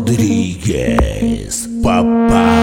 Родригес. Папа.